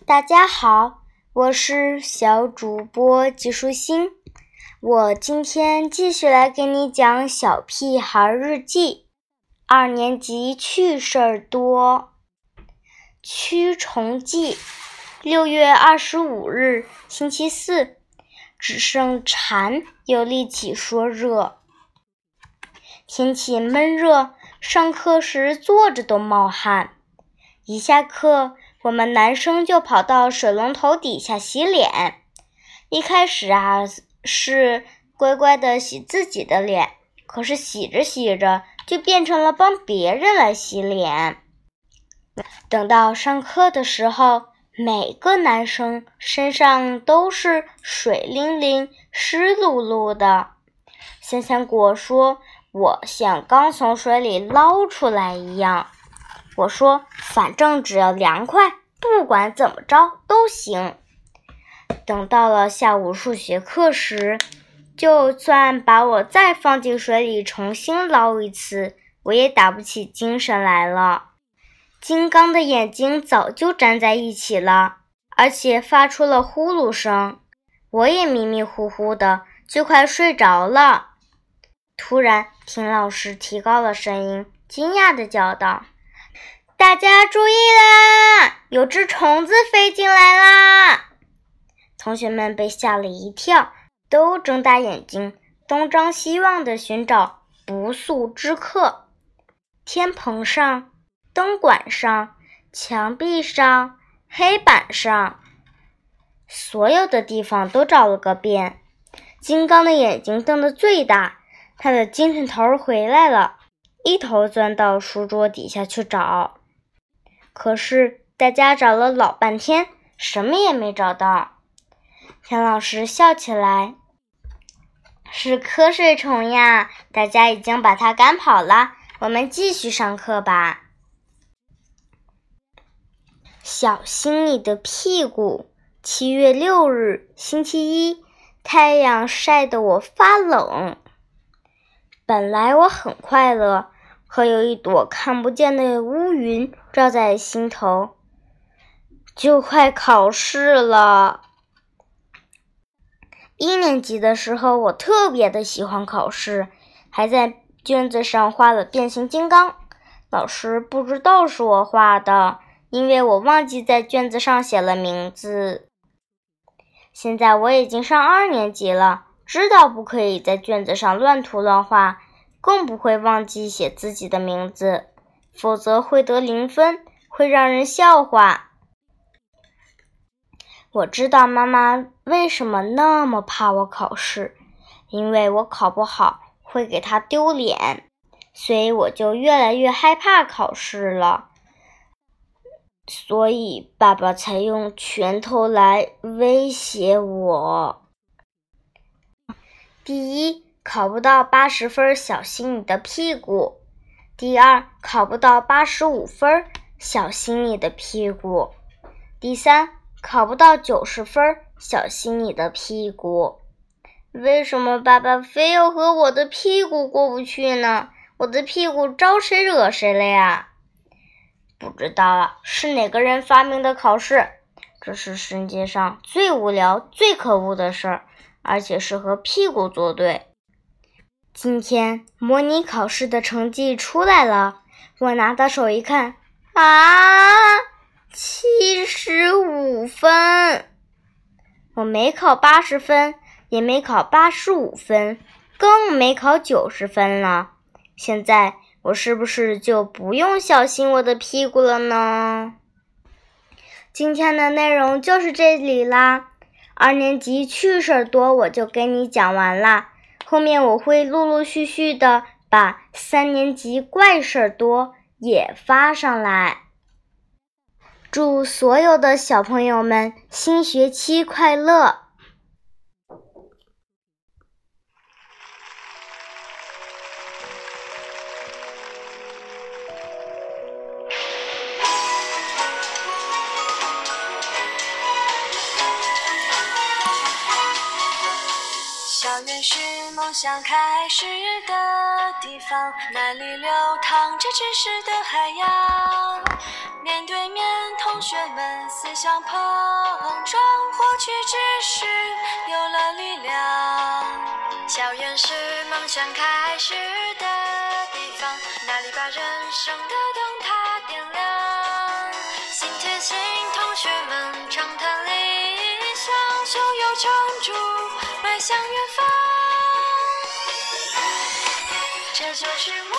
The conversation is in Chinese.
大家好，我是小主播吉舒心。我今天继续来给你讲《小屁孩日记》，二年级趣事儿多。驱虫记，六月二十五日，星期四，只剩蝉有力气说热。天气闷热，上课时坐着都冒汗。一下课，我们男生就跑到水龙头底下洗脸。一开始啊，是乖乖的洗自己的脸，可是洗着洗着，就变成了帮别人来洗脸。等到上课的时候，每个男生身上都是水灵灵、湿漉漉的。香香果说：“我像刚从水里捞出来一样。”我说：“反正只要凉快，不管怎么着都行。”等到了下午数学课时，就算把我再放进水里重新捞一次，我也打不起精神来了。金刚的眼睛早就粘在一起了，而且发出了呼噜声。我也迷迷糊糊的，就快睡着了。突然，听老师提高了声音，惊讶的叫道。大家注意啦！有只虫子飞进来啦！同学们被吓了一跳，都睁大眼睛，东张西望地寻找不速之客。天棚上、灯管上、墙壁上、黑板上，所有的地方都找了个遍。金刚的眼睛瞪得最大，他的精神头回来了，一头钻到书桌底下去找。可是大家找了老半天，什么也没找到。田老师笑起来：“是瞌睡虫呀，大家已经把它赶跑了。我们继续上课吧。”小心你的屁股。七月六日，星期一，太阳晒得我发冷。本来我很快乐。可有一朵看不见的乌云罩在心头，就快考试了。一年级的时候，我特别的喜欢考试，还在卷子上画了变形金刚。老师不知道是我画的，因为我忘记在卷子上写了名字。现在我已经上二年级了，知道不可以在卷子上乱涂乱画。更不会忘记写自己的名字，否则会得零分，会让人笑话。我知道妈妈为什么那么怕我考试，因为我考不好会给她丢脸，所以我就越来越害怕考试了。所以爸爸才用拳头来威胁我。第一。考不到八十分，小心你的屁股。第二，考不到八十五分，小心你的屁股。第三，考不到九十分，小心你的屁股。为什么爸爸非要和我的屁股过不去呢？我的屁股招谁惹谁了呀？不知道啊，是哪个人发明的考试？这是世界上最无聊、最可恶的事儿，而且是和屁股作对。今天模拟考试的成绩出来了，我拿到手一看，啊，七十五分！我没考八十分，也没考八十五分，更没考九十分了。现在我是不是就不用小心我的屁股了呢？今天的内容就是这里啦，二年级趣事多，我就给你讲完啦。后面我会陆陆续续的把三年级怪事儿多也发上来。祝所有的小朋友们新学期快乐！校园是梦想开始的地方，那里流淌着知识的海洋。面对面，同学们思想碰撞，获取知识有了力量。校园是梦想开始的地方，那里把人生的灯塔点亮。心贴心，同学们畅谈理想，胸有成竹，向远方。这就是。